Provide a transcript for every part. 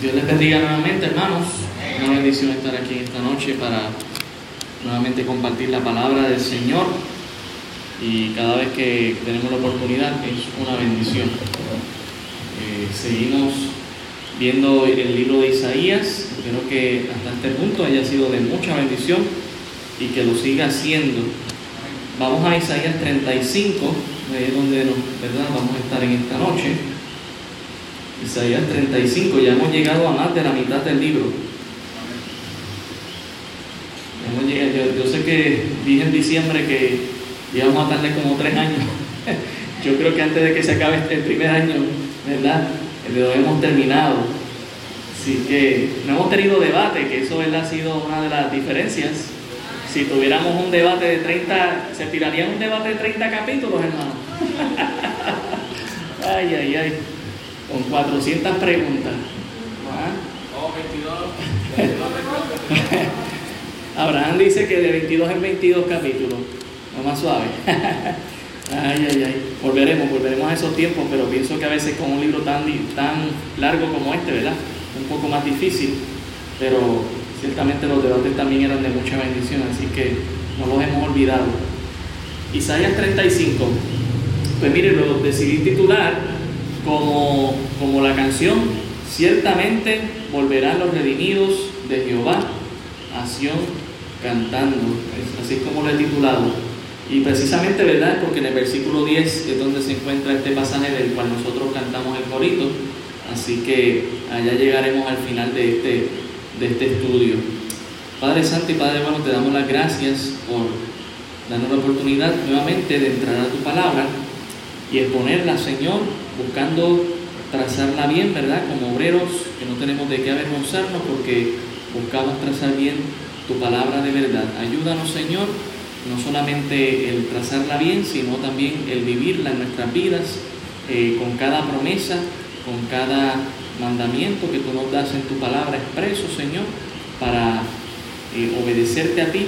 Dios les bendiga nuevamente, hermanos. Una bendición estar aquí esta noche para nuevamente compartir la palabra del Señor. Y cada vez que tenemos la oportunidad es una bendición. Eh, seguimos viendo el libro de Isaías. Espero que hasta este punto haya sido de mucha bendición y que lo siga siendo. Vamos a Isaías 35, ahí es donde ¿verdad? vamos a estar en esta noche. Isaías 35, ya hemos llegado a más de la mitad del libro. yo, sé que dije en diciembre que íbamos a tardar como tres años. yo creo que antes de que se acabe este primer año, ¿verdad? Lo hemos terminado. Así que no hemos tenido debate, que eso ha sido una de las diferencias. Si tuviéramos un debate de 30, se tiraría un debate de 30 capítulos, hermano. ay, ay, ay. Con 400 preguntas. ¿Ah? 22. Abraham dice que de 22 en 22 capítulos. No más suave. Ay, ay, ay. Volveremos, volveremos a esos tiempos, pero pienso que a veces con un libro tan, tan largo como este, ¿verdad? Un poco más difícil, pero ciertamente los debates también eran de mucha bendición, así que no los hemos olvidado. Isaías 35. Pues mire, lo decidí titular como, como la canción, ciertamente volverán los redimidos de Jehová a Sion cantando, así como lo he titulado. Y precisamente, ¿verdad? Porque en el versículo 10 es donde se encuentra este pasaje del cual nosotros cantamos el corito. Así que allá llegaremos al final de este, de este estudio. Padre Santo y Padre bueno, te damos las gracias por darnos la oportunidad nuevamente de entrar a tu palabra y exponerla, Señor, buscando trazarla bien, ¿verdad? Como obreros que no tenemos de qué avergonzarnos porque buscamos trazar bien tu palabra de verdad. Ayúdanos, Señor no solamente el trazarla bien, sino también el vivirla en nuestras vidas, eh, con cada promesa, con cada mandamiento que tú nos das en tu palabra expreso, Señor, para eh, obedecerte a ti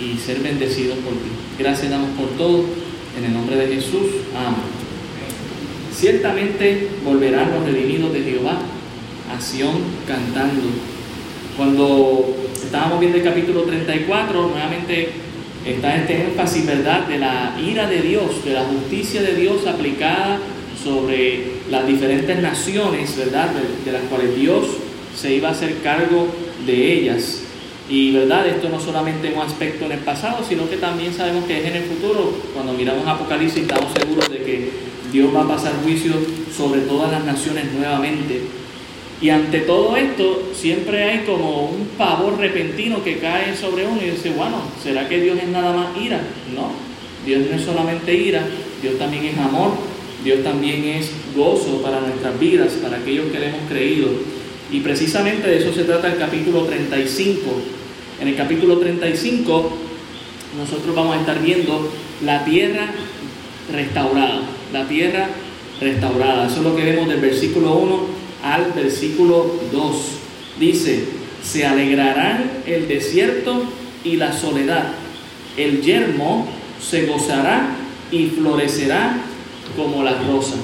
y ser bendecidos por ti. Gracias damos por todo, en el nombre de Jesús. Amén. Ciertamente volverán los redimidos de Jehová a Sión cantando. Cuando estábamos viendo el capítulo 34, nuevamente está este énfasis, ¿verdad?, de la ira de Dios, de la justicia de Dios aplicada sobre las diferentes naciones, ¿verdad?, de, las cuales Dios se iba a hacer cargo de ellas. Y verdad, esto no solamente un aspecto en el pasado, sino que también sabemos que es en el futuro. Cuando miramos Apocalipsis estamos seguros de que Dios va a pasar juicio sobre todas las naciones nuevamente. Y ante todo esto, siempre hay como un pavor repentino que cae sobre uno y dice, bueno, ¿será que Dios es nada más ira? No, Dios no es solamente ira, Dios también es amor, Dios también es gozo para nuestras vidas, para aquellos que le hemos creído. Y precisamente de eso se trata el capítulo 35. En el capítulo 35 nosotros vamos a estar viendo la tierra restaurada, la tierra restaurada. Eso es lo que vemos del versículo 1 al versículo 2. Dice, se alegrarán el desierto y la soledad. El yermo se gozará y florecerá como la rosa.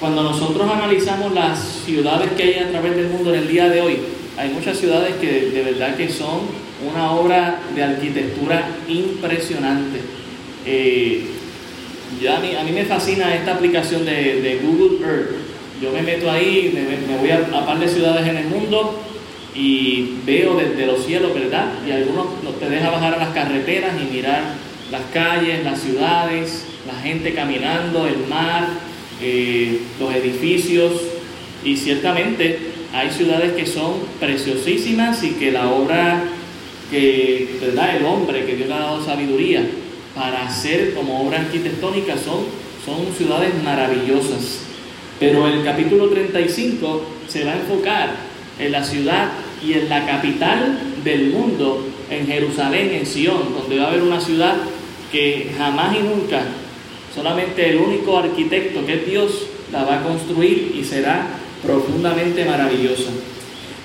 Cuando nosotros analizamos las ciudades que hay a través del mundo en el día de hoy, hay muchas ciudades que de verdad que son una obra de arquitectura impresionante. Eh, ya a, mí, a mí me fascina esta aplicación de, Google Earth yo me meto ahí, me, voy a, a par de ciudades en el mundo y veo desde los cielos, ¿verdad? Y algunos te deja bajar a las carreteras y mirar las calles, las ciudades, la gente caminando, el mar, eh, los edificios. Y ciertamente hay ciudades que son preciosísimas y que la obra que, ¿verdad? El hombre que Dios le ha dado sabiduría para hacer como obra arquitectónica son, son ciudades maravillosas. Pero el capítulo 35 se va a enfocar en la ciudad y en la capital del mundo, en Jerusalén, en Sion, donde va a haber una ciudad que jamás y nunca, solamente el único arquitecto que es Dios, la va a construir y será profundamente maravillosa.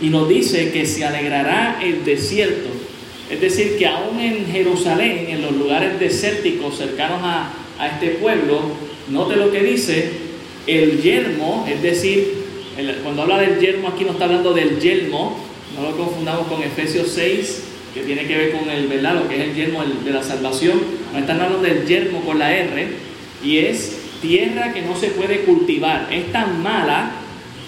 Y nos dice que se alegrará el desierto, es decir, que aún en Jerusalén, en los lugares desérticos cercanos a, a este pueblo, note lo que dice, el yermo, es decir, cuando habla del yermo, aquí no está hablando del yelmo, no lo confundamos con Efesios 6, que tiene que ver con el, ¿verdad? Lo que es el yermo de la salvación. No están hablando del yermo con la R, y es tierra que no se puede cultivar. Es tan mala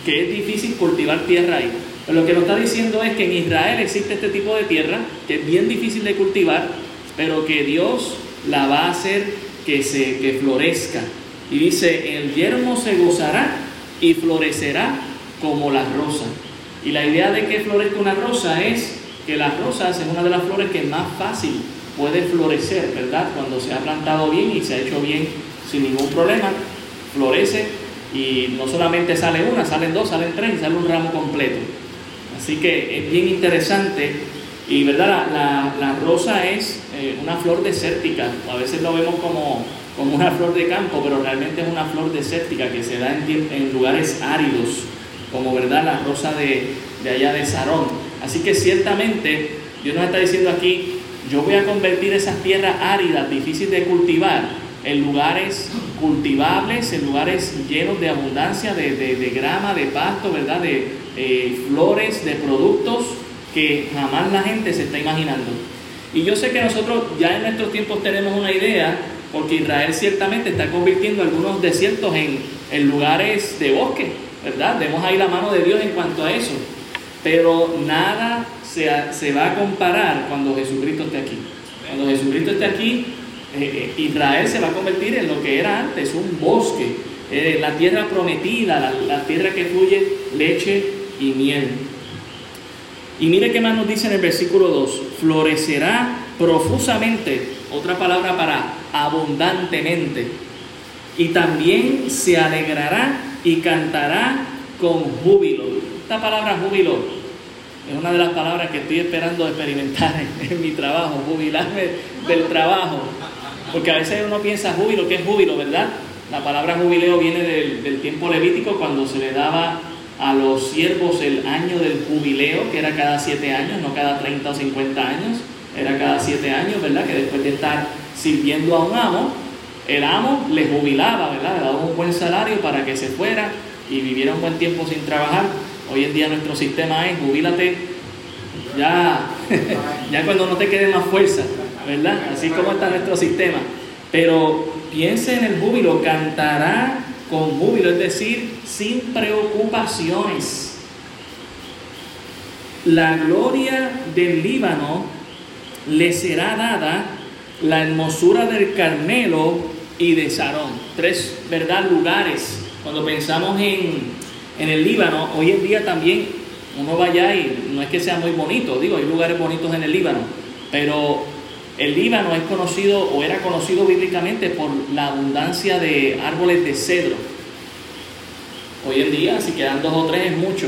que es difícil cultivar tierra ahí. Pero lo que nos está diciendo es que en Israel existe este tipo de tierra, que es bien difícil de cultivar, pero que Dios la va a hacer que, se, que florezca. Y dice, el yermo se gozará y florecerá como la rosa. Y la idea de que florezca una rosa es que las rosas es una de las flores que más fácil puede florecer, ¿verdad? Cuando se ha plantado bien y se ha hecho bien sin ningún problema, florece y no solamente sale una, salen dos, salen tres y sale un ramo completo. Así que es bien interesante y verdad la, rosa es eh, una flor desértica, a veces lo vemos como, como, una flor de campo, pero realmente es una flor desértica que se da en, lugares áridos, como verdad la rosa de, de allá de Sarón. Así que ciertamente Dios nos está diciendo aquí, yo voy a convertir esas tierras áridas, difíciles de cultivar, en lugares cultivables, en lugares llenos de abundancia de, grama, de pasto, ¿verdad? De eh, flores, de productos que jamás la gente se está imaginando. Y yo sé que nosotros ya en nuestros tiempos tenemos una idea, porque Israel ciertamente está convirtiendo algunos desiertos en, lugares de bosque, ¿verdad? Vemos ahí la mano de Dios en cuanto a eso. Pero nada se, se va a comparar cuando Jesucristo esté aquí. Cuando Jesucristo esté aquí, eh, eh, Israel se va a convertir en lo que era antes, un bosque, la tierra prometida, la, tierra que fluye leche y miel. Y mire qué más nos dice en el versículo 2, florecerá profusamente, otra palabra para abundantemente, y también se alegrará y cantará con júbilo. Esta palabra júbilo es una de las palabras que estoy esperando experimentar en mi trabajo, jubilarme del trabajo. Porque a veces uno piensa júbilo, ¿qué es júbilo, verdad? La palabra jubileo viene del, tiempo levítico cuando se le daba a los siervos el año del jubileo, que era cada siete años, no cada 30 o 50 años, era cada siete años, ¿verdad? Que después de estar sirviendo a un amo, el amo le jubilaba, ¿verdad? Le daba un buen salario para que se fuera y viviera un buen tiempo sin trabajar. Hoy en día nuestro sistema es jubílate ya, ya cuando no te quede más fuerza. ¿verdad? Así como está nuestro sistema. Pero piense en el júbilo, cantará con júbilo, es decir, sin preocupaciones. La gloria del Líbano le será dada la hermosura del Carmelo y de Sarón. Tres, ¿verdad? Lugares. Cuando pensamos en, en el Líbano, hoy en día también uno va allá y no es que sea muy bonito, digo, hay lugares bonitos en el Líbano, pero el Líbano es conocido o era conocido bíblicamente por la abundancia de árboles de cedro. Hoy en día, si quedan dos o tres es mucho,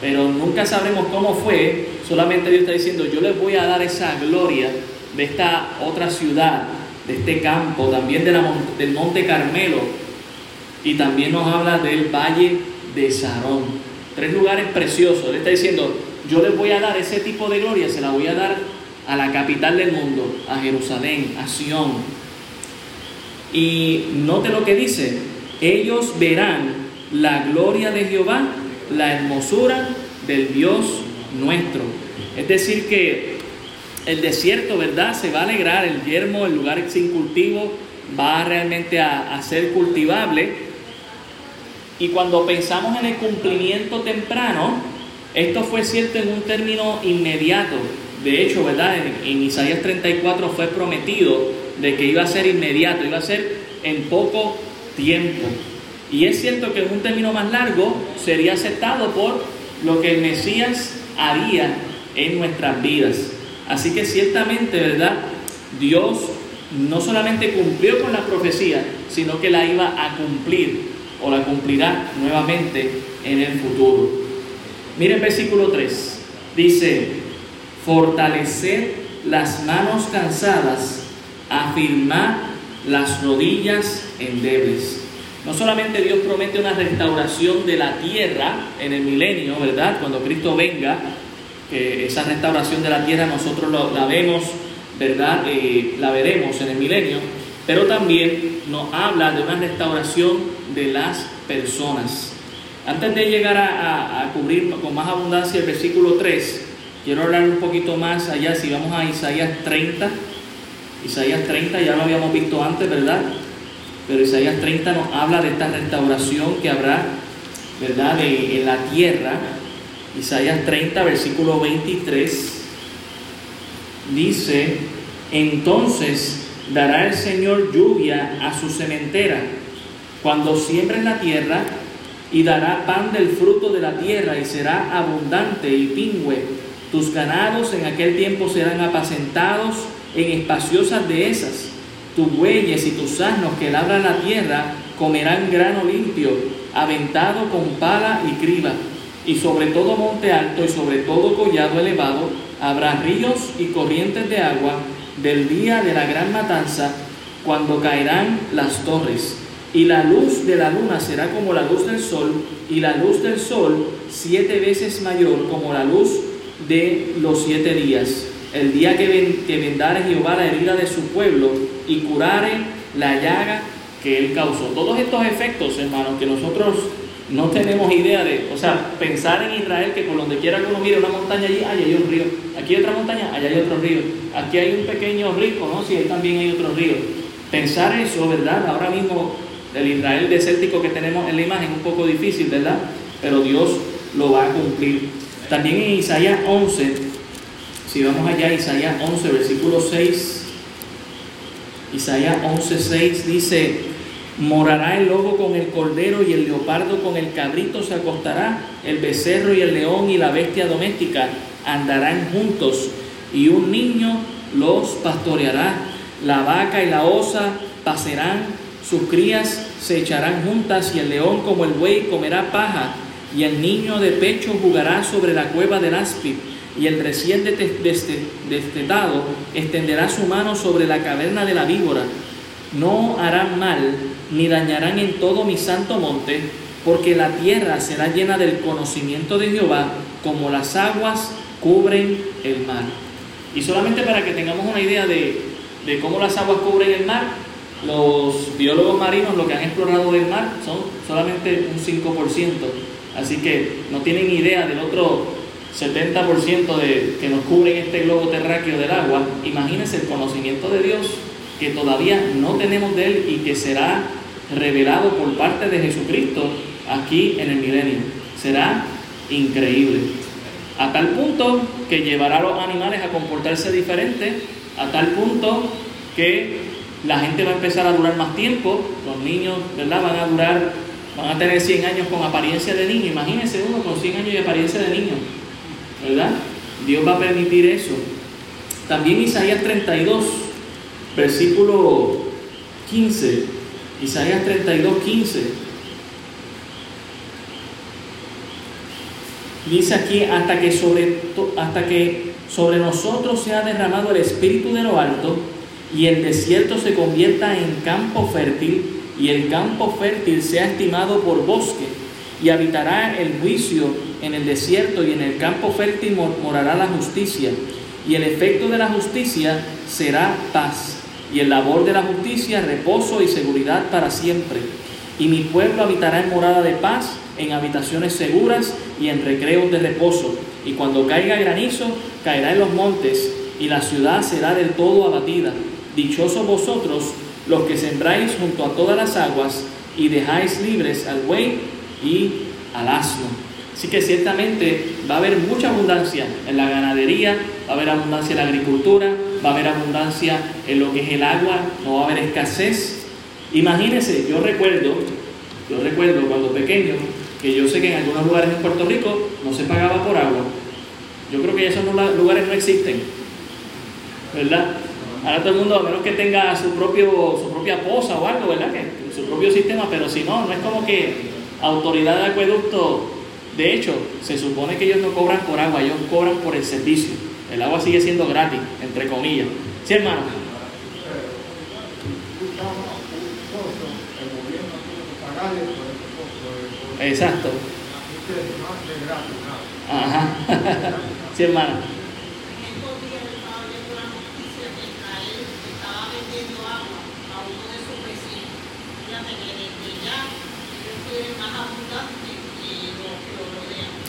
pero nunca sabremos cómo fue. Solamente Dios está diciendo, yo les voy a dar esa gloria de esta otra ciudad, de este campo, también del Monte Carmelo, y también nos habla del Valle de Sarón. Tres lugares preciosos. Él está diciendo, yo les voy a dar ese tipo de gloria, se la voy a dar a la capital del mundo, a Jerusalén, a Sión. Y note lo que dice, ellos verán la gloria de Jehová, la hermosura del Dios nuestro. Es decir, que el desierto, ¿verdad? Se va a alegrar, el yermo, el lugar sin cultivo, va realmente a, a ser cultivable. Y cuando pensamos en el cumplimiento temprano, esto fue cierto en un término inmediato. De hecho, ¿verdad? En, Isaías 34 fue prometido de que iba a ser inmediato, iba a ser en poco tiempo. Y es cierto que en un término más largo sería aceptado por lo que el Mesías haría en nuestras vidas. Así que ciertamente, ¿verdad? Dios no solamente cumplió con la profecía, sino que la iba a cumplir o la cumplirá nuevamente en el futuro. Miren versículo 3. Dice, fortalecer las manos cansadas, afirmar las rodillas endebles. No solamente Dios promete una restauración de la tierra en el milenio, ¿verdad? Cuando Cristo venga, esa restauración de la tierra nosotros la vemos, ¿verdad? Eh, la veremos en el milenio, pero también nos habla de una restauración de las personas. Antes de llegar a, cubrir con más abundancia el versículo 3, quiero hablar un poquito más allá, si vamos a Isaías 30, Isaías 30 ya lo habíamos visto antes, ¿verdad? Pero Isaías 30 nos habla de esta restauración que habrá, ¿verdad?, en la tierra. Isaías 30, versículo 23, dice, entonces dará el Señor lluvia a su cementera cuando siembren la tierra y dará pan del fruto de la tierra y será abundante y pingüe. Tus ganados en aquel tiempo serán apacentados en espaciosas dehesas. Tus bueyes y tus asnos que labran la tierra comerán grano limpio, aventado con pala y criba. Y sobre todo monte alto y sobre todo collado elevado habrá ríos y corrientes de agua del día de la gran matanza, cuando caerán las torres y la luz de la luna será como la luz del sol, y la luz del sol siete veces mayor como la luz de los siete días. El día que, ven, que vendare Jehová la herida de su pueblo y curare la llaga que él causó. Todos estos efectos, hermanos, que nosotros no tenemos idea de, o sea, pensar en Israel que por donde quiera que uno mire una montaña allí, allá hay un río. Aquí hay otra montaña, allá hay otro río. Aquí hay un pequeño río, ¿no? Sí, ahí también hay otro río. Pensar eso, ¿verdad? Ahora mismo del Israel desértico que tenemos en la imagen, un poco difícil, ¿verdad? Pero Dios lo va a cumplir. También en Isaías 11, si vamos allá, Isaías 11, versículo 6, Isaías 11, 6 dice, morará el lobo con el cordero y el leopardo con el cabrito se acostará, el becerro y el león y la bestia doméstica andarán juntos y un niño los pastoreará, la vaca y la osa pasarán sus crías se echarán juntas y el león como el buey comerá paja y el niño de pecho jugará sobre la cueva del áspid y el recién destetado extenderá su mano sobre la caverna de la víbora. No harán mal ni dañarán en todo mi santo monte, porque la tierra será llena del conocimiento de Jehová, como las aguas cubren el mar. Y solamente para que tengamos una idea de, de cómo las aguas cubren el mar, los biólogos marinos lo que han explorado del mar son solamente un 5%, así que no tienen idea del otro 70% de, que nos cubre en este globo terráqueo del agua. Imagínense el conocimiento de Dios que todavía no tenemos de Él y que será revelado por parte de Jesucristo aquí en el milenio. Será increíble. A tal punto que llevará a los animales a comportarse diferente, a tal punto que la gente va a empezar a durar más tiempo, los niños, ¿verdad? Van a durar, van a tener 100 años con apariencia de niño. Imagínense uno con 100 años de apariencia de niño, ¿verdad? Dios va a permitir eso. También Isaías 32, versículo 15. Isaías 32, 15. Dice aquí, hasta que sobre, hasta que sobre nosotros se ha derramado el Espíritu de lo alto, y el desierto se convierta en campo fértil y el campo fértil sea estimado por bosque y habitará el juicio en el desierto y en el campo fértil morará la justicia y el efecto de la justicia será paz y el labor de la justicia reposo y seguridad para siempre. Y mi pueblo habitará en morada de paz en habitaciones seguras y en recreos de reposo. Y cuando caiga granizo caerá en los montes y la ciudad será del todo abatida. Dichosos vosotros los que sembráis junto a todas las aguas y dejáis libres al buey y al asno. Así que ciertamente va a haber mucha abundancia en la ganadería, va a haber abundancia en la agricultura, va a haber abundancia en lo que es el agua, no va a haber escasez. Imagínense, yo recuerdo, yo recuerdo cuando pequeño, que yo sé que en algunos lugares en Puerto Rico no se pagaba por agua. Yo creo que esos lugares no existen, ¿verdad? Ahora todo el mundo, a menos que tenga su, propio, su propia posa o algo, ¿verdad? Que, su propio sistema, pero si no, no es como que autoridad de acueducto, de hecho, se supone que ellos no cobran por agua, ellos cobran por el servicio. El agua sigue siendo gratis, entre comillas. ¿Sí, hermano? Exacto. Ajá. sí, hermano.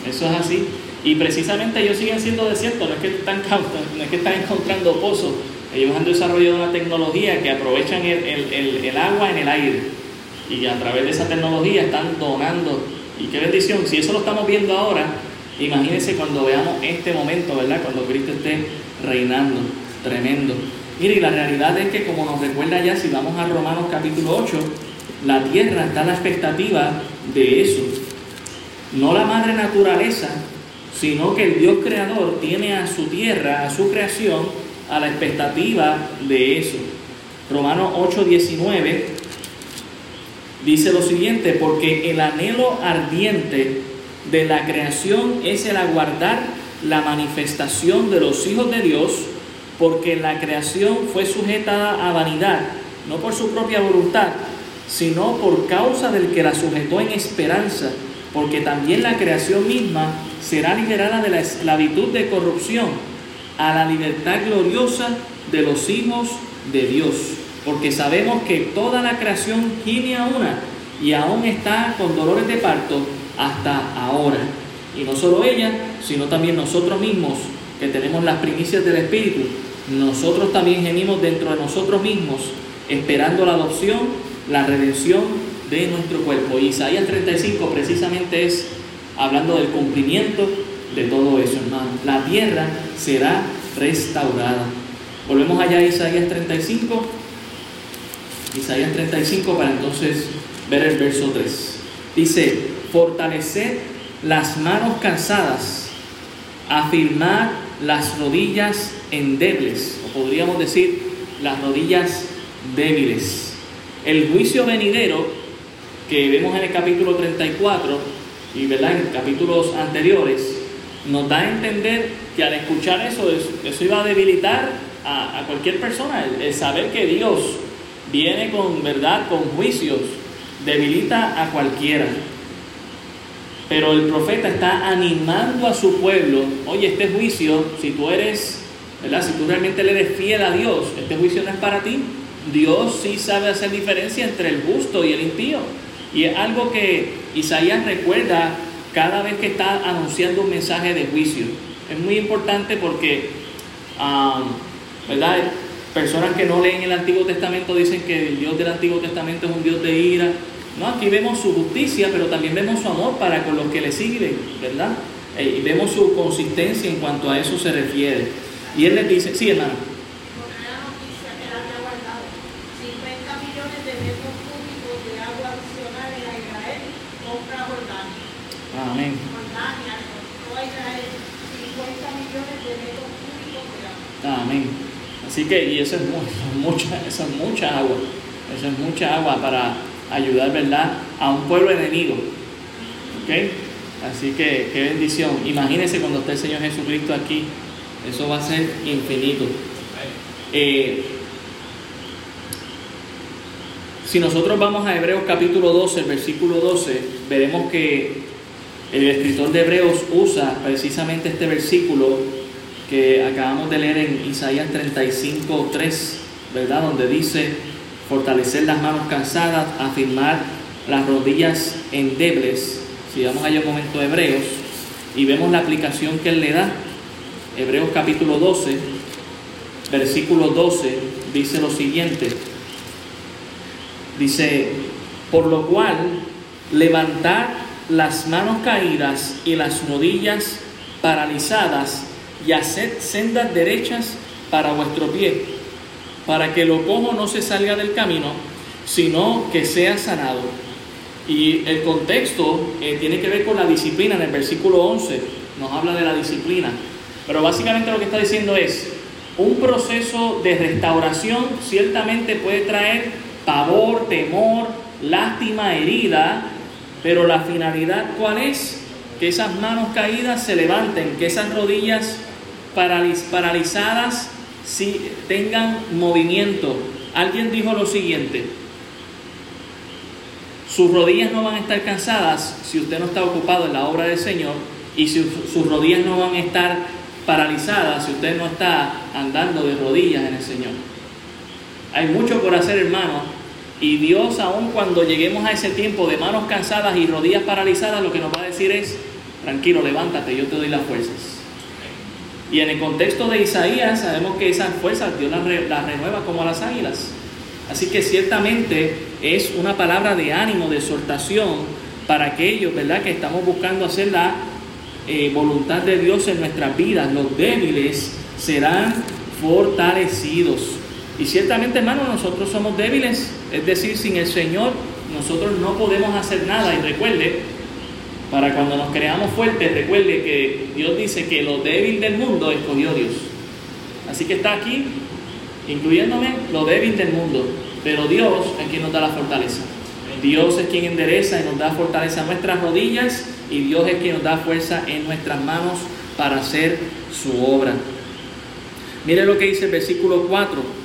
Eso es así. Y precisamente ellos siguen siendo desiertos, no es que están, no es que están encontrando pozos. Ellos han desarrollado una tecnología que aprovechan el, agua en el aire. Y a través de esa tecnología están donando. Y qué bendición. Si eso lo estamos viendo ahora, imagínense cuando veamos este momento, ¿verdad? Cuando Cristo esté reinando. Tremendo. Mire, y la realidad es que como nos recuerda ya, si vamos a Romanos capítulo 8, la tierra está en la expectativa de eso. No la madre naturaleza, sino que el Dios creador tiene a su tierra, a su creación, a la expectativa de eso. Romanos 8:19 dice lo siguiente, porque el anhelo ardiente de la creación es el aguardar la manifestación de los hijos de Dios, porque la creación fue sujetada a vanidad, no por su propia voluntad, sino por causa del que la sujetó en esperanza, porque también la creación misma será liberada de la esclavitud de corrupción a la libertad gloriosa de los hijos de Dios, porque sabemos que toda la creación tiene a una y aún está con dolores de parto hasta ahora. Y no solo ella, sino también nosotros mismos, que tenemos las primicias del Espíritu, nosotros también gemimos dentro de nosotros mismos, esperando la adopción, la redención de nuestro cuerpo. Isaías 35 precisamente es hablando del cumplimiento de todo eso, hermano. La tierra será restaurada. Volvemos allá a Isaías 35. Isaías 35 para entonces ver el verso 3. Dice, fortalecer las manos cansadas, afirmar las rodillas endebles, o podríamos decir las rodillas débiles. El juicio venidero que vemos en el capítulo 34 y ¿verdad? en capítulos anteriores, nos da a entender que al escuchar eso, eso iba a debilitar a, cualquier persona. El, saber que Dios viene con verdad, con juicios, debilita a cualquiera. Pero el profeta está animando a su pueblo, oye, este juicio, si tú eres, ¿verdad? Si tú realmente le eres fiel a Dios, este juicio no es para ti. Dios sí sabe hacer diferencia entre el justo y el impío. Y es algo que Isaías recuerda cada vez que está anunciando un mensaje de juicio. Es muy importante porque, ¿verdad? Personas que no leen el Antiguo Testamento dicen que el Dios del Antiguo Testamento es un Dios de ira. No, aquí vemos su justicia, pero también vemos su amor para con los que le siguen, ¿verdad? Eh, y vemos su consistencia en cuanto a eso se refiere. Y él les dice, sí, hermano. Amén. Amén. Así que, y eso es, mucha, eso es mucha agua. Eso es mucha agua para ayudar, ¿verdad?, a un pueblo enemigo. ¿Ok? Así que, qué bendición. Imagínense cuando esté el Señor Jesucristo aquí. Eso va a ser infinito. Eh, si nosotros vamos a Hebreos capítulo 12, versículo 12, veremos que el escritor de Hebreos usa precisamente este versículo que acabamos de leer en Isaías 35, 3, ¿verdad? Donde dice, fortalecer las manos cansadas, afirmar las rodillas endebles. Si vamos allá un momento a Hebreos y vemos la aplicación que él le da, Hebreos capítulo 12, versículo 12, dice lo siguiente. Dice, por lo cual, levantar las manos caídas y las rodillas paralizadas y haced sendas derechas para vuestro pie, para que lo cojo no se salga del camino, sino que sea sanado. Y el contexto eh, tiene que ver con la disciplina, en el versículo 11 nos habla de la disciplina, pero básicamente lo que está diciendo es, un proceso de restauración ciertamente puede traer pavor, temor, lástima, herida, pero la finalidad, ¿cuál es? Que esas manos caídas se levanten, que esas rodillas paralizadas si tengan movimiento. Alguien dijo lo siguiente, sus rodillas no van a estar cansadas si usted no está ocupado en la obra del Señor y si sus rodillas no van a estar paralizadas si usted no está andando de rodillas en el Señor. Hay mucho por hacer, hermano, Y Dios, aun cuando lleguemos a ese tiempo de manos cansadas y rodillas paralizadas, lo que nos va a decir es, tranquilo, levántate, yo te doy las fuerzas. Y en el contexto de Isaías sabemos que esas fuerzas Dios las, renueva como a las águilas. Así que ciertamente es una palabra de ánimo, de exhortación para aquellos, ¿verdad?, que estamos buscando hacer la eh, voluntad de Dios en nuestras vidas. Los débiles serán fortalecidos. Y ciertamente, hermano, nosotros somos débiles, es decir, sin el Señor nosotros no podemos hacer nada. Y recuerde, para cuando nos creamos fuertes, recuerde que Dios dice que lo débil del mundo escogió Dios. Así que está aquí, incluyéndome, lo débil del mundo. Pero Dios es quien nos da la fortaleza. Dios es quien endereza y nos da fortaleza en nuestras rodillas y Dios es quien nos da fuerza en nuestras manos para hacer su obra. Mire lo que dice el versículo 4.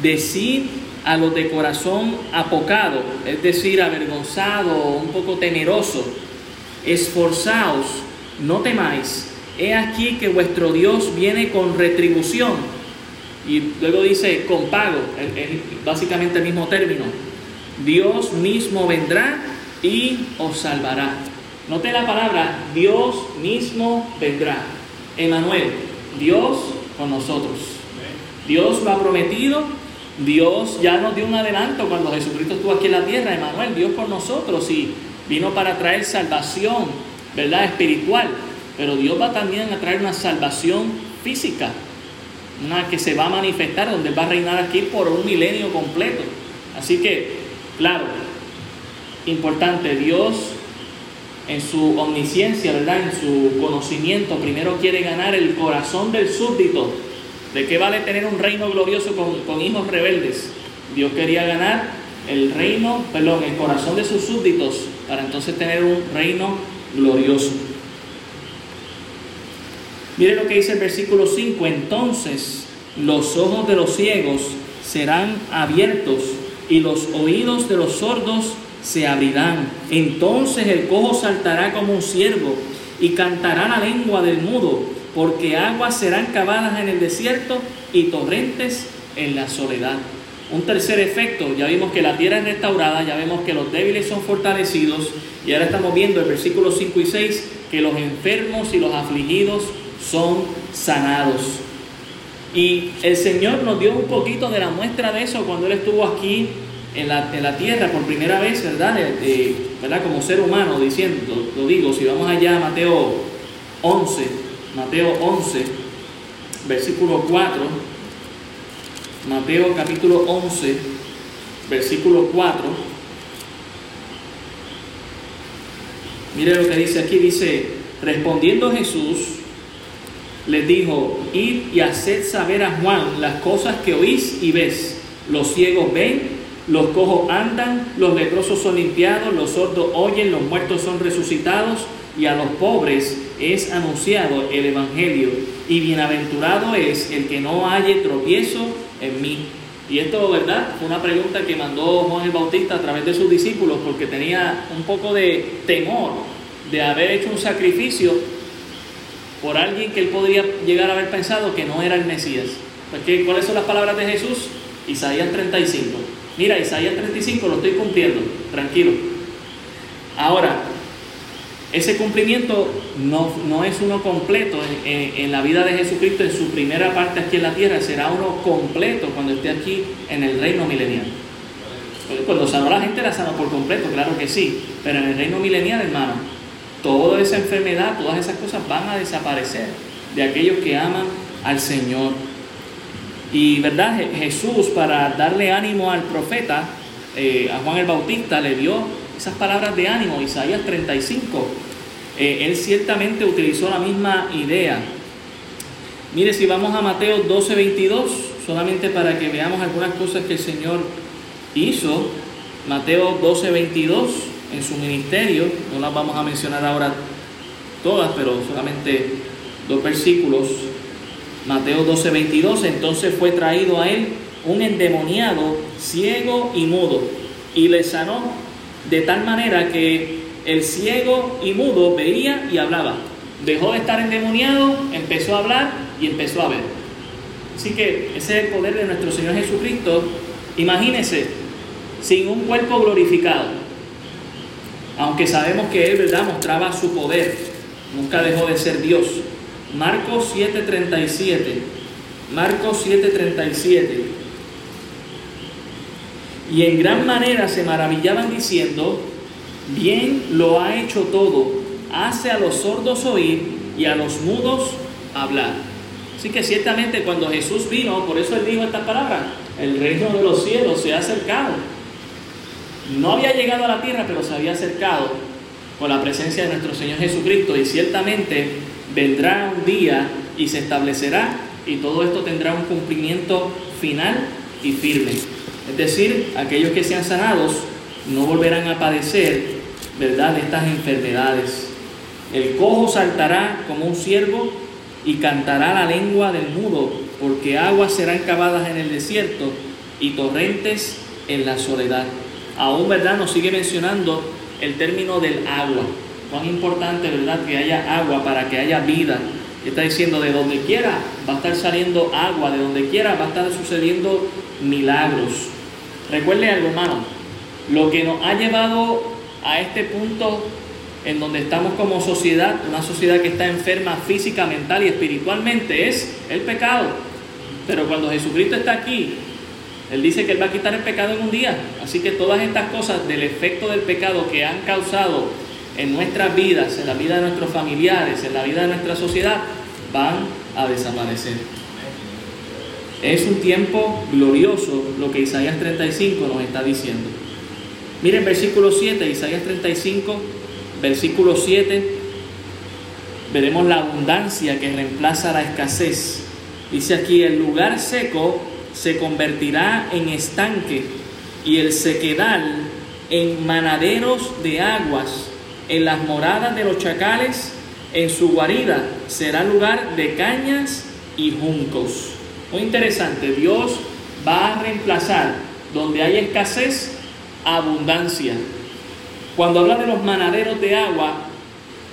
Decid a los de corazón apocado, es decir, avergonzado, un poco temeroso, esforzaos, no temáis. He aquí que vuestro Dios viene con retribución. Y luego dice con pago, básicamente el mismo término. Dios mismo vendrá y os salvará. Note la palabra, Dios mismo vendrá. Emanuel, Dios con nosotros. Dios lo ha prometido, Dios ya nos dio un adelanto cuando Jesucristo estuvo aquí en la tierra, Emanuel, Dios con nosotros y vino para traer salvación, ¿verdad? Espiritual, pero Dios va también a traer una salvación física, una que se va a manifestar, donde va a reinar aquí por un milenio completo. Así que, claro, importante, Dios en su omnisciencia, ¿verdad? En su conocimiento, primero quiere ganar el corazón del súbdito. ¿De qué vale tener un reino glorioso con, con hijos rebeldes? Dios quería ganar el reino, perdón, el corazón de sus súbditos para entonces tener un reino glorioso. Mire lo que dice el versículo 5, entonces los ojos de los ciegos serán abiertos y los oídos de los sordos se abrirán. Entonces el cojo saltará como un ciervo y cantará la lengua del mudo, porque aguas serán cavadas en el desierto y torrentes en la soledad. Un tercer efecto, ya vimos que la tierra es restaurada, ya vemos que los débiles son fortalecidos y ahora estamos viendo el versículo 5 y 6 que los enfermos y los afligidos son sanados. Y el Señor nos dio un poquito de la muestra de eso cuando Él estuvo aquí en la, tierra por primera vez, ¿verdad? ¿verdad? Como ser humano, diciendo, lo digo, si vamos allá a Mateo 11, Mateo 11, versículo 4, Mateo capítulo 11, versículo 4, mire lo que dice aquí, dice, respondiendo Jesús, les dijo, id y haced saber a Juan las cosas que oís y ves. Los ciegos ven, los cojos andan, los leprosos son limpiados, los sordos oyen, los muertos son resucitados y a los pobres es anunciado el Evangelio. Y bienaventurado es el que no halle tropiezo en mí. Y esto, ¿verdad? Fue una pregunta que mandó Juan el Bautista a través de sus discípulos porque tenía un poco de temor de haber hecho un sacrificio por alguien que él podría llegar a haber pensado que no era el Mesías. Porque, ¿Cuáles son las palabras de Jesús? Isaías 35. Mira, Isaías 35 lo estoy cumpliendo, tranquilo. Ahora, ese cumplimiento no, no es uno completo en, la vida de Jesucristo, en su primera parte aquí en la tierra, será uno completo cuando esté aquí en el reino milenial. Cuando sanó la gente la sanó por completo, claro que sí, pero en el reino milenial, hermano, toda esa enfermedad, todas esas cosas van a desaparecer de aquellos que aman al Señor. Y verdad, Jesús para darle ánimo al profeta, eh, a Juan el Bautista, le dio esas palabras de ánimo, Isaías 35. Eh, él ciertamente utilizó la misma idea. Mire, si vamos a Mateo 12, 22, solamente para que veamos algunas cosas que el Señor hizo. Mateo 12, 22, en su ministerio, no las vamos a mencionar ahora todas, pero solamente dos versículos. Mateo 12, 22, entonces fue traído a él un endemoniado, ciego y mudo, y le sanó de tal manera que el ciego y mudo veía y hablaba. Dejó de estar endemoniado, empezó a hablar y empezó a ver. Así que ese es el poder de nuestro Señor Jesucristo. Imagínese, sin un cuerpo glorificado. Aunque sabemos que Él, ¿verdad?, mostraba su poder, nunca dejó de ser Dios. Marcos 7:37. Marcos 7:37. Y en gran manera se maravillaban diciendo, bien lo ha hecho todo, hace a los sordos oír y a los mudos hablar. Así que ciertamente cuando Jesús vino, por eso él dijo estas palabras, el reino de los cielos se ha acercado. No había llegado a la tierra, pero se había acercado con la presencia de nuestro Señor Jesucristo y ciertamente vendrá un día y se establecerá y todo esto tendrá un cumplimiento final y firme. Es decir, aquellos que sean sanados no volverán a padecer, ¿verdad?, de estas enfermedades. El cojo saltará como un ciervo y cantará la lengua del mudo, porque aguas serán cavadas en el desierto y torrentes en la soledad. Aún, ¿verdad?, nos sigue mencionando el término del agua. Cuán importante, ¿verdad?, que haya agua para que haya vida. Está diciendo, de donde quiera va a estar saliendo agua, de donde quiera va a estar sucediendo milagros. Recuerde algo, hermano, lo que nos ha llevado a este punto en donde estamos como sociedad, una sociedad que está enferma física, mental y espiritualmente, es el pecado. Pero cuando Jesucristo está aquí, Él dice que Él va a quitar el pecado en un día. Así que todas estas cosas del efecto del pecado que han causado en nuestras vidas, en la vida de nuestros familiares, en la vida de nuestra sociedad, van a desaparecer. Es un tiempo glorioso lo que Isaías 35 nos está diciendo. Miren versículo 7, Isaías 35, versículo 7, veremos la abundancia que reemplaza la escasez. Dice aquí, el lugar seco se convertirá en estanque y el sequedal en manaderos de aguas, en las moradas de los chacales, en su guarida será lugar de cañas y juncos. Muy interesante, Dios va a reemplazar donde hay escasez, abundancia. Cuando habla de los manaderos de agua,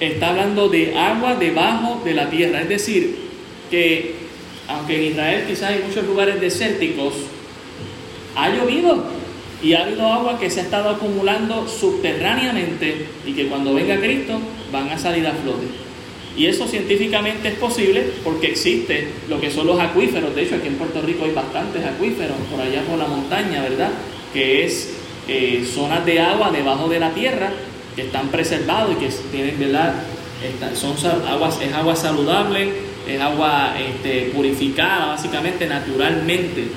está hablando de agua debajo de la tierra. Es decir, que aunque en Israel quizás hay muchos lugares desérticos, ha llovido y ha habido agua que se ha estado acumulando subterráneamente y que cuando venga Cristo van a salir a flote. Y eso científicamente es posible porque existe lo que son los acuíferos. De hecho, aquí en Puerto Rico hay bastantes acuíferos, por allá por la montaña, ¿verdad? Que es eh, zonas de agua debajo de la tierra que están preservados y que tienen, ¿verdad? son aguas, es agua saludable, es agua este, purificada, básicamente, naturalmente.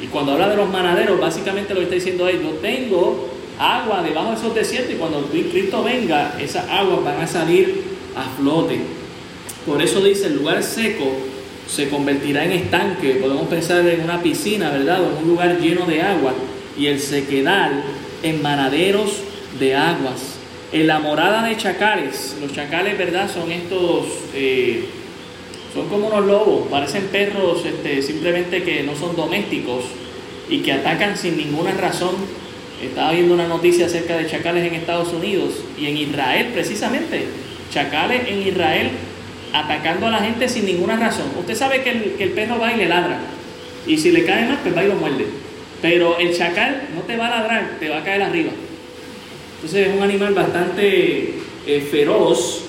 Y cuando habla de los manaderos, básicamente lo que está diciendo es, yo tengo agua debajo de esos desiertos y cuando Cristo venga, esas aguas van a salir a flote. Por eso dice, el lugar seco se convertirá en estanque. Podemos pensar en una piscina, ¿verdad? O en un lugar lleno de agua. Y el sequedal en manaderos de aguas. En la morada de chacales. Los chacales, ¿verdad? Son estos... Eh, son como unos lobos, parecen perros este, simplemente que no son domésticos y que atacan sin ninguna razón. Estaba viendo una noticia acerca de chacales en Estados Unidos y en Israel precisamente. Chacales en Israel atacando a la gente sin ninguna razón. Usted sabe que el, perro va y le ladra. Y si le cae más, pues va y lo muerde. Pero el chacal no te va a ladrar, te va a caer arriba. Entonces es un animal bastante eh, feroz.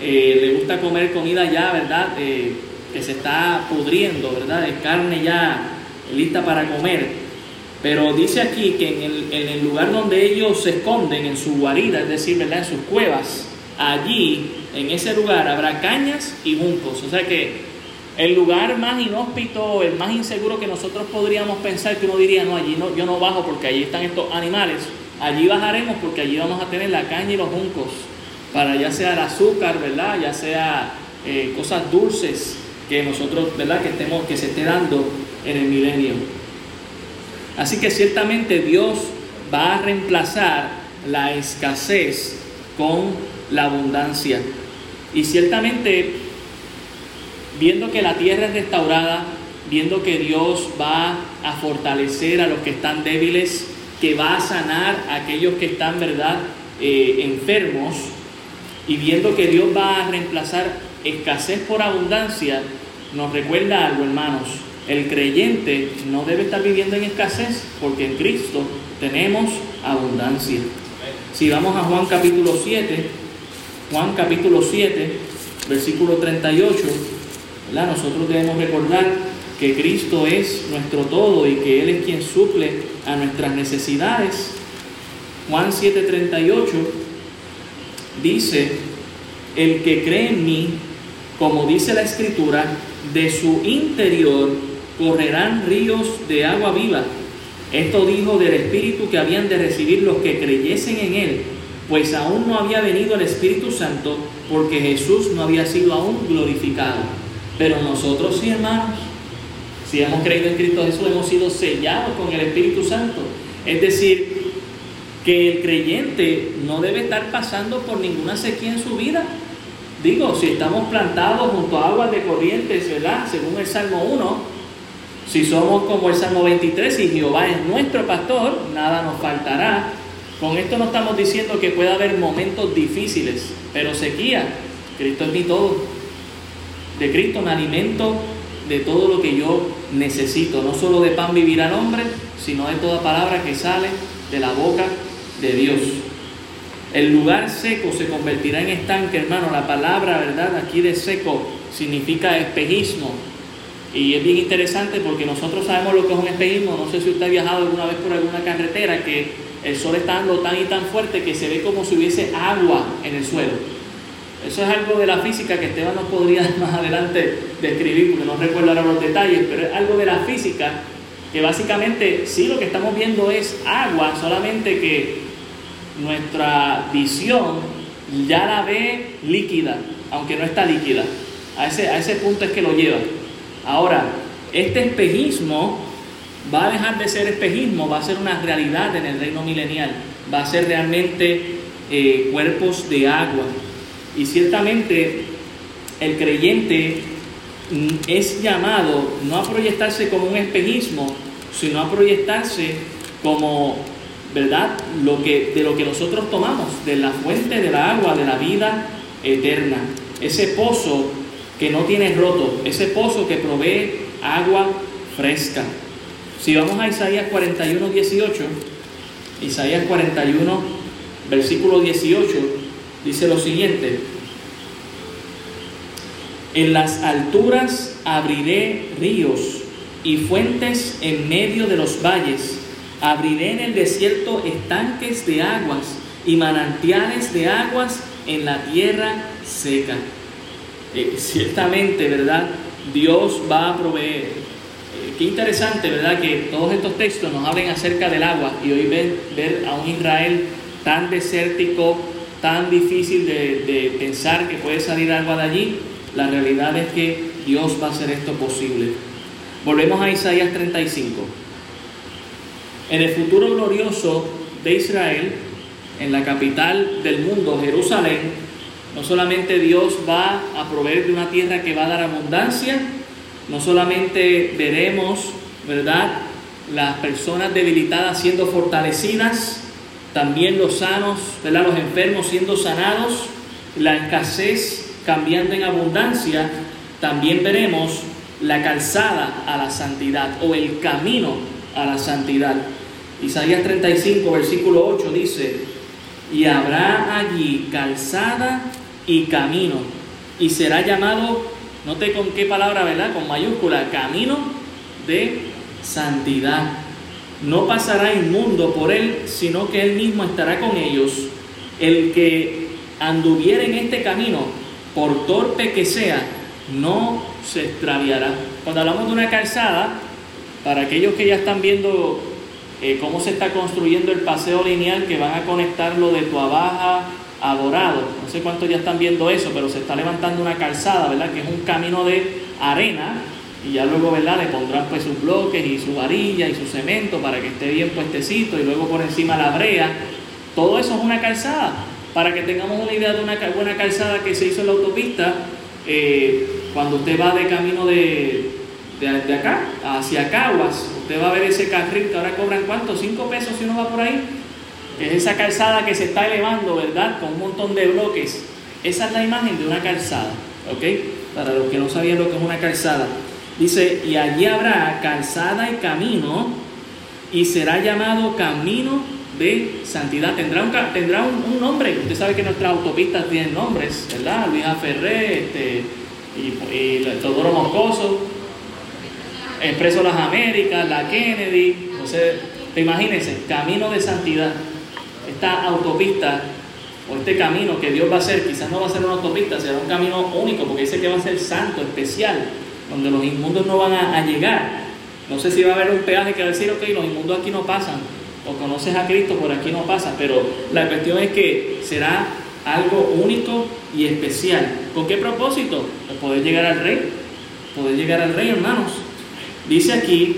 Eh, le gusta comer comida ya, ¿verdad? Eh, que se está pudriendo, ¿verdad? Es carne ya lista para comer. Pero dice aquí que en el, en el lugar donde ellos se esconden, en su guarida, es decir, ¿verdad? En sus cuevas, allí, en ese lugar, habrá cañas y juncos. O sea que el lugar más inhóspito, el más inseguro que nosotros podríamos pensar, que uno diría, no, allí no, yo no bajo porque allí están estos animales, allí bajaremos porque allí vamos a tener la caña y los juncos, para ya sea el azúcar, ¿verdad? Ya sea eh, cosas dulces que nosotros, ¿verdad? Que, estemos, que se esté dando en el milenio. Así que ciertamente Dios va a reemplazar la escasez con la abundancia. Y ciertamente, viendo que la tierra es restaurada, viendo que Dios va a fortalecer a los que están débiles, que va a sanar a aquellos que están, ¿verdad?, eh, enfermos, y viendo que Dios va a reemplazar escasez por abundancia, nos recuerda algo, hermanos. El creyente no debe estar viviendo en escasez porque en Cristo tenemos abundancia. Si vamos a Juan capítulo 7, Juan capítulo 7, versículo 38, nosotros debemos recordar que Cristo es nuestro todo y que Él es quien suple a nuestras necesidades. Juan 7:38 dice, el que cree en mí, como dice la escritura, de su interior correrán ríos de agua viva. Esto dijo del Espíritu que habían de recibir los que creyesen en Él, pues aún no había venido el Espíritu Santo, porque Jesús no había sido aún glorificado. Pero nosotros sí, hermanos, si hemos creído en Cristo Jesús, hemos sido sellados con el Espíritu Santo. Es decir, que el creyente no debe estar pasando por ninguna sequía en su vida. Digo, si estamos plantados junto a aguas de corrientes, ¿verdad? Según el Salmo 1, si somos como el Salmo 23 y Jehová es nuestro pastor, nada nos faltará. Con esto no estamos diciendo que pueda haber momentos difíciles, pero sequía, Cristo es mi todo. De Cristo me alimento de todo lo que yo necesito. No solo de pan vivirá el hombre, sino de toda palabra que sale de la boca de Dios. El lugar seco se convertirá en estanque, hermano. La palabra, ¿verdad? Aquí de seco significa espejismo. Y es bien interesante porque nosotros sabemos lo que es un espejismo. No sé si usted ha viajado alguna vez por alguna carretera que el sol está dando tan y tan fuerte que se ve como si hubiese agua en el suelo. Eso es algo de la física que Esteban nos podría más adelante describir, porque no recuerdo ahora los detalles, pero es algo de la física que básicamente sí lo que estamos viendo es agua, solamente que nuestra visión ya la ve líquida, aunque no está líquida. A ese, a ese punto es que lo lleva. Ahora, este espejismo va a dejar de ser espejismo, va a ser una realidad en el reino milenial, va a ser realmente eh, cuerpos de agua. Y ciertamente el creyente mm, es llamado no a proyectarse como un espejismo, sino a proyectarse como, ¿verdad? Lo que, de lo que nosotros tomamos, de la fuente del agua, de la vida eterna. Ese pozo que no tiene roto, ese pozo que provee agua fresca. Si vamos a Isaías 41, 18, Isaías 41, versículo 18, dice lo siguiente, en las alturas abriré ríos y fuentes en medio de los valles, abriré en el desierto estanques de aguas y manantiales de aguas en la tierra seca. Eh, ciertamente, ¿verdad? Dios va a proveer. Qué interesante, ¿verdad? Que todos estos textos nos hablen acerca del agua y hoy ver, ver a un Israel tan desértico, tan difícil de, pensar que puede salir agua de allí, la realidad es que Dios va a hacer esto posible. Volvemos a Isaías 35. En el futuro glorioso de Israel, en la capital del mundo, Jerusalén, no solamente Dios va a proveer de una tierra que va a dar abundancia, no solamente veremos, ¿verdad?, las personas debilitadas siendo fortalecidas, también los sanos, ¿verdad? los enfermos siendo sanados, la escasez cambiando en abundancia, también veremos la calzada a la santidad o el camino a la santidad. Isaías 35, versículo 8 dice, y habrá allí calzada y camino, y será llamado, note con qué palabra, ¿verdad? Con mayúscula, camino de santidad no pasará inmundo por él, sino que él mismo estará con ellos. El que anduviera en este camino, por torpe que sea, no se extraviará. Cuando hablamos de una calzada, para aquellos que ya están viendo eh, cómo se está construyendo el paseo lineal que van a conectarlo de Tuabaja a Dorado, no sé cuántos ya están viendo eso, pero se está levantando una calzada, ¿verdad? Que es un camino de arena y ya luego, ¿verdad? Le pondrán pues sus bloques y su varilla y su cemento para que esté bien puestecito y luego por encima la brea. Todo eso es una calzada. Para que tengamos una idea de una buena calzada que se hizo en la autopista, eh, cuando usted va de camino de, de, acá hacia Caguas, usted va a ver ese carril que ahora cobran cuánto, cinco pesos si uno va por ahí. Es esa calzada que se está elevando, ¿verdad? Con un montón de bloques. Esa es la imagen de una calzada, ¿ok? Para los que no sabían lo que es una calzada. Dice, y allí habrá calzada y camino y será llamado camino de santidad. Tendrá un, tendrá un, nombre. Usted sabe que nuestras autopistas tienen nombres, ¿verdad? Luisa Ferré, este, y Teodoro Moscoso, Expreso Las Américas, la Kennedy. Entonces, imagínense, camino de santidad. Esta autopista o este camino que Dios va a hacer, quizás no va a ser una autopista, será un camino único, porque dice que va a ser santo, especial, donde los inmundos no van a, llegar. No sé si va a haber un peaje que va a decir, ok, los inmundos aquí no pasan, o conoces a Cristo, por aquí no pasa, pero la cuestión es que será algo único y especial. ¿Con qué propósito? Pues poder llegar al rey, poder llegar al rey, hermanos. Dice aquí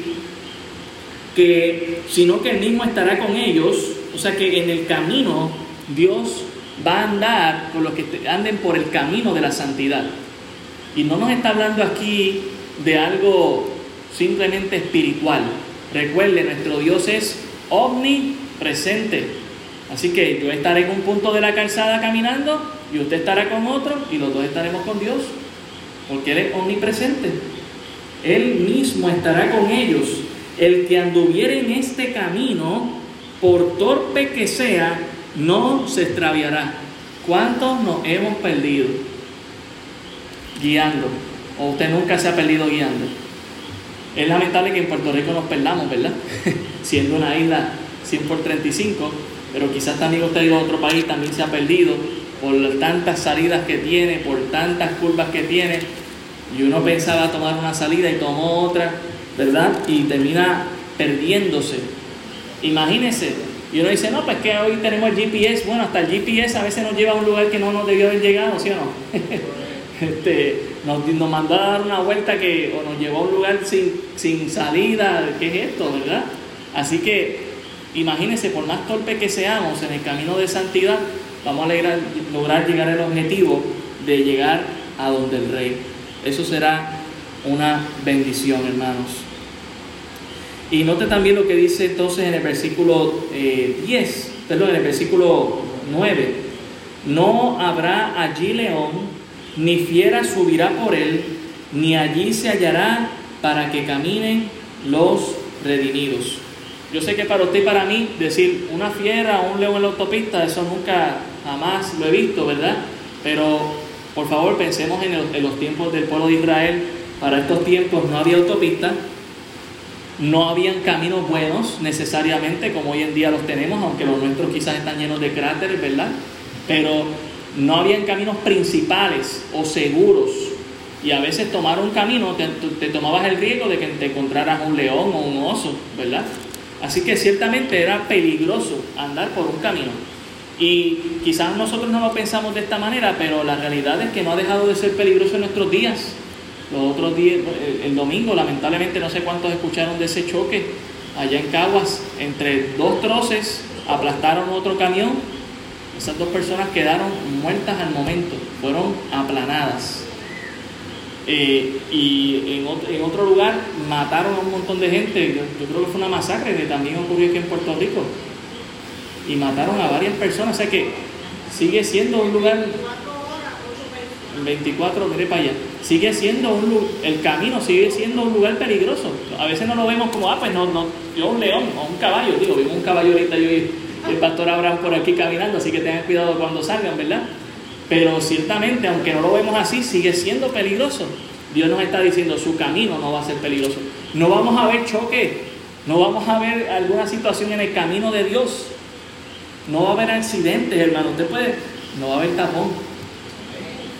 que, sino que él mismo estará con ellos, o sea que en el camino Dios va a andar con los que anden por el camino de la santidad. Y no nos está hablando aquí de algo simplemente espiritual. Recuerde, nuestro Dios es omnipresente. Así que yo estaré en un punto de la calzada caminando y usted estará con otro y los dos estaremos con Dios, porque Él es omnipresente. Él mismo estará con ellos. El que anduviere en este camino, por torpe que sea, no se extraviará. ¿Cuántos nos hemos perdido guiando? ¿O usted nunca se ha perdido guiando? Es lamentable que en Puerto Rico nos perdamos, ¿verdad? Siendo una isla 100 por 35, pero quizás también usted en otro país también se ha perdido por tantas salidas que tiene, por tantas curvas que tiene, y uno pensaba tomar una salida y tomó otra, ¿verdad? Y termina perdiéndose. Imagínese, y uno dice, no, pues que hoy tenemos el GPS, bueno, hasta el GPS a veces nos lleva a un lugar que no nos debió haber llegado, ¿sí o no? este, nos, nos, mandó a dar una vuelta que, o nos llevó a un lugar sin, sin salida, ¿qué es esto, verdad? Así que imagínense, por más torpe que seamos en el camino de santidad, vamos a lograr, lograr llegar al objetivo de llegar a donde el Rey. Eso será una bendición, hermanos. Y note también lo que dice entonces en el versículo 10, eh, perdón, en el versículo 9. No habrá allí león, ni fiera subirá por él, ni allí se hallará para que caminen los redimidos. Yo sé que para usted y para mí decir una fiera o un león en la autopista, eso nunca, jamás lo he visto, ¿verdad? Pero por favor, pensemos en, los tiempos del pueblo de Israel. Para estos tiempos no había autopista, no habían caminos buenos necesariamente como hoy en día los tenemos, aunque los nuestros quizás están llenos de cráteres, ¿verdad? Pero no habían caminos principales o seguros. Y a veces tomar un camino te, te, tomabas el riesgo de que te encontraras un león o un oso, ¿verdad? Así que ciertamente era peligroso andar por un camino. Y quizás nosotros no lo pensamos de esta manera, pero la realidad es que no ha dejado de ser peligroso en nuestros días. Los otros días, el domingo, lamentablemente no sé cuántos escucharon de ese choque allá en Caguas, entre dos troces, aplastaron otro camión. Esas dos personas quedaron muertas al momento, fueron aplanadas. Eh, y en otro, en otro, lugar mataron a un montón de gente. Yo, yo creo que fue una masacre que también ocurrió aquí en Puerto Rico y mataron a varias personas. O sea que sigue siendo un lugar. 24, mire para allá. Sigue siendo un el camino sigue siendo un lugar peligroso. A veces no lo vemos como, ah, pues no, no, yo un león o un caballo, digo, vimos un caballo ahorita yo y el pastor Abraham por aquí caminando, así que tengan cuidado cuando salgan, ¿verdad? Pero ciertamente, aunque no lo vemos así, sigue siendo peligroso. Dios nos está diciendo, su camino no va a ser peligroso. No vamos a ver choque, no vamos a ver alguna situación en el camino de Dios. No va a haber accidentes, hermano. Usted puede, no va a haber tapón.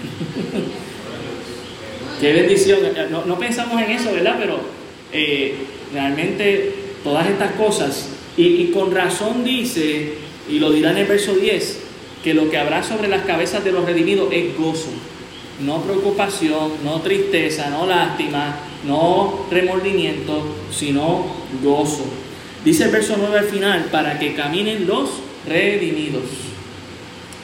Qué bendición. No, pensamos en eso, ¿verdad? Pero eh, realmente todas estas cosas, y, y, con razón dice, y lo dirá en el verso 10, que lo que habrá sobre las cabezas de los redimidos es gozo, no preocupación, no tristeza, no lástima, no remordimiento, sino gozo. Dice el verso 9 al final, para que caminen los redimidos.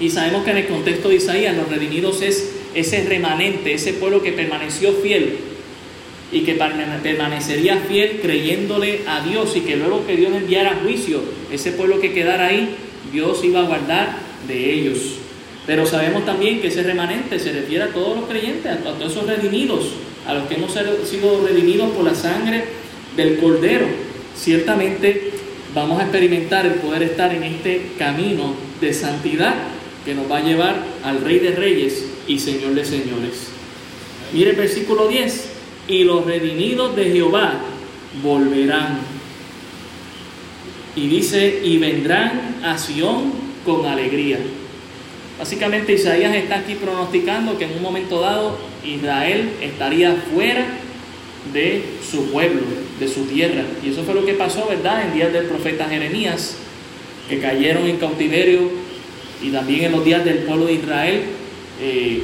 Y sabemos que en el contexto de Isaías, los redimidos es ese remanente, ese pueblo que permaneció fiel y que permanecería fiel creyéndole a Dios y que luego que Dios enviara juicio, ese pueblo que quedara ahí, Dios iba a guardar de ellos. Pero sabemos también que ese remanente se refiere a todos los creyentes, a todos esos redimidos, a los que hemos sido redimidos por la sangre del Cordero. Ciertamente vamos a experimentar el poder estar en este camino de santidad que nos va a llevar al Rey de Reyes y Señor de Señores. Mire el versículo 10, y los redimidos de Jehová volverán. Y dice, y vendrán a Sión con alegría. Básicamente Isaías está aquí pronosticando que en un momento dado Israel estaría fuera de su pueblo, de su tierra. Y eso fue lo que pasó, ¿verdad? En días del profeta Jeremías, que cayeron en cautiverio y también en los días del pueblo de Israel. Eh,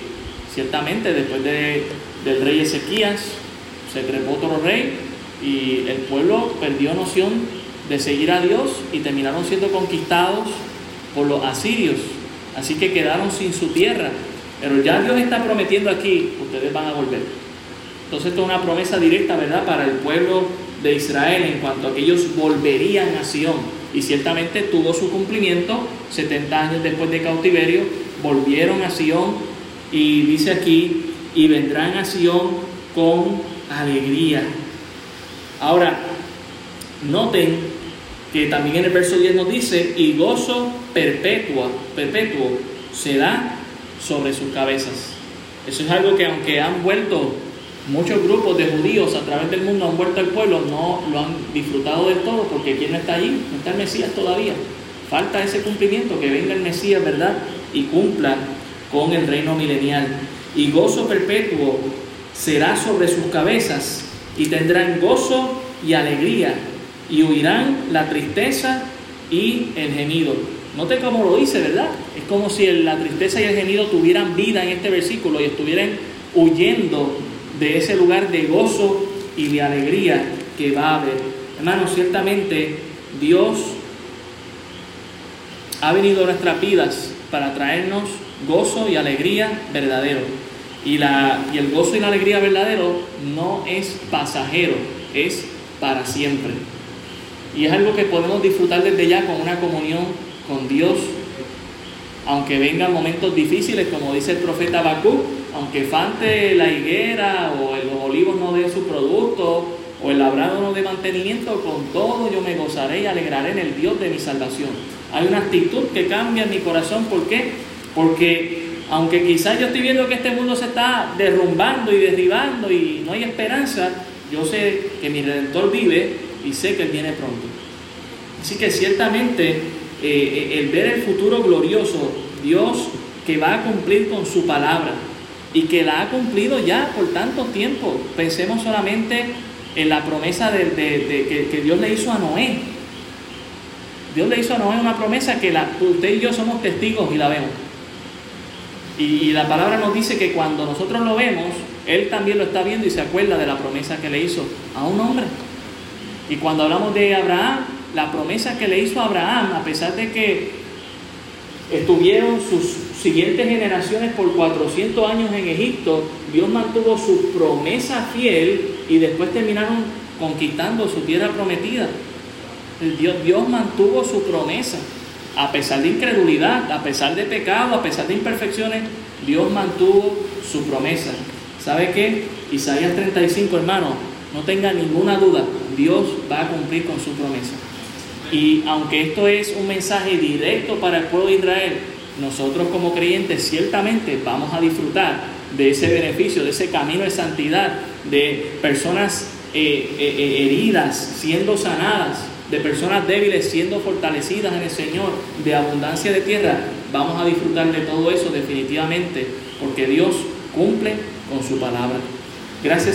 ciertamente, después de, del rey Ezequías, se trepó otro rey y el pueblo perdió noción de seguir a Dios y terminaron siendo conquistados por los asirios. Así que quedaron sin su tierra. Pero ya Dios está prometiendo aquí, ustedes van a volver. Entonces esto es una promesa directa, ¿verdad?, para el pueblo de Israel en cuanto a que ellos volverían a Sion. Y ciertamente tuvo su cumplimiento 70 años después de cautiverio, volvieron a Sion y dice aquí, y vendrán a Sion con alegría. Ahora, noten que también en el verso 10 nos dice, y gozo perpetua, perpetuo será sobre sus cabezas. Eso es algo que aunque han vuelto muchos grupos de judíos a través del mundo, han vuelto al pueblo, no lo han disfrutado del todo, porque ¿quién no está allí? No está el Mesías todavía. Falta ese cumplimiento, que venga el Mesías, ¿verdad? Y cumpla con el reino milenial. Y gozo perpetuo será sobre sus cabezas, y tendrán gozo y alegría, y huirán la tristeza y el gemido. Note cómo lo dice, ¿verdad? Es como si la tristeza y el gemido tuvieran vida en este versículo y estuvieran huyendo de ese lugar de gozo y de alegría que va a haber. Hermanos, ciertamente Dios ha venido a nuestras vidas para traernos gozo y alegría verdadero. Y, la, y el gozo y la alegría verdadero no es pasajero, es para siempre. Y es algo que podemos disfrutar desde ya con una comunión con Dios. Aunque vengan momentos difíciles, como dice el profeta Bakú, aunque fante la higuera o los olivos no den su producto o el labrado no dé mantenimiento, con todo yo me gozaré y alegraré en el Dios de mi salvación. Hay una actitud que cambia en mi corazón. ¿Por qué? Porque aunque quizás yo estoy viendo que este mundo se está derrumbando y derribando y no hay esperanza, yo sé que mi redentor vive y sé que Él viene pronto. Así que ciertamente eh, el ver el futuro glorioso, Dios que va a cumplir con su palabra y que la ha cumplido ya por tanto tiempo. Pensemos solamente en la promesa que, Dios le hizo a Noé. Dios le hizo a Noé una promesa que la, usted y yo somos testigos y la vemos. y la palabra nos dice que cuando nosotros lo vemos, Él también lo está viendo y se acuerda de la promesa que le hizo a un hombre. Y cuando hablamos de Abraham, la promesa que le hizo a Abraham, a pesar de que estuvieron sus siguientes generaciones por 400 años en Egipto, Dios mantuvo su promesa fiel y después terminaron conquistando su tierra prometida. Dios, Dios mantuvo su promesa. A pesar de incredulidad, a pesar de pecado, a pesar de imperfecciones, Dios mantuvo su promesa. ¿Sabe qué? Isaías 35, hermano, no tenga ninguna duda, Dios va a cumplir con su promesa. Y aunque esto es un mensaje directo para el pueblo de Israel, nosotros como creyentes ciertamente vamos a disfrutar de ese beneficio, de ese camino de santidad, de personas eh, eh, eh, heridas siendo sanadas, de personas débiles siendo fortalecidas en el Señor, de abundancia de tierra. Vamos a disfrutar de todo eso definitivamente, porque Dios cumple con su palabra. Gracias.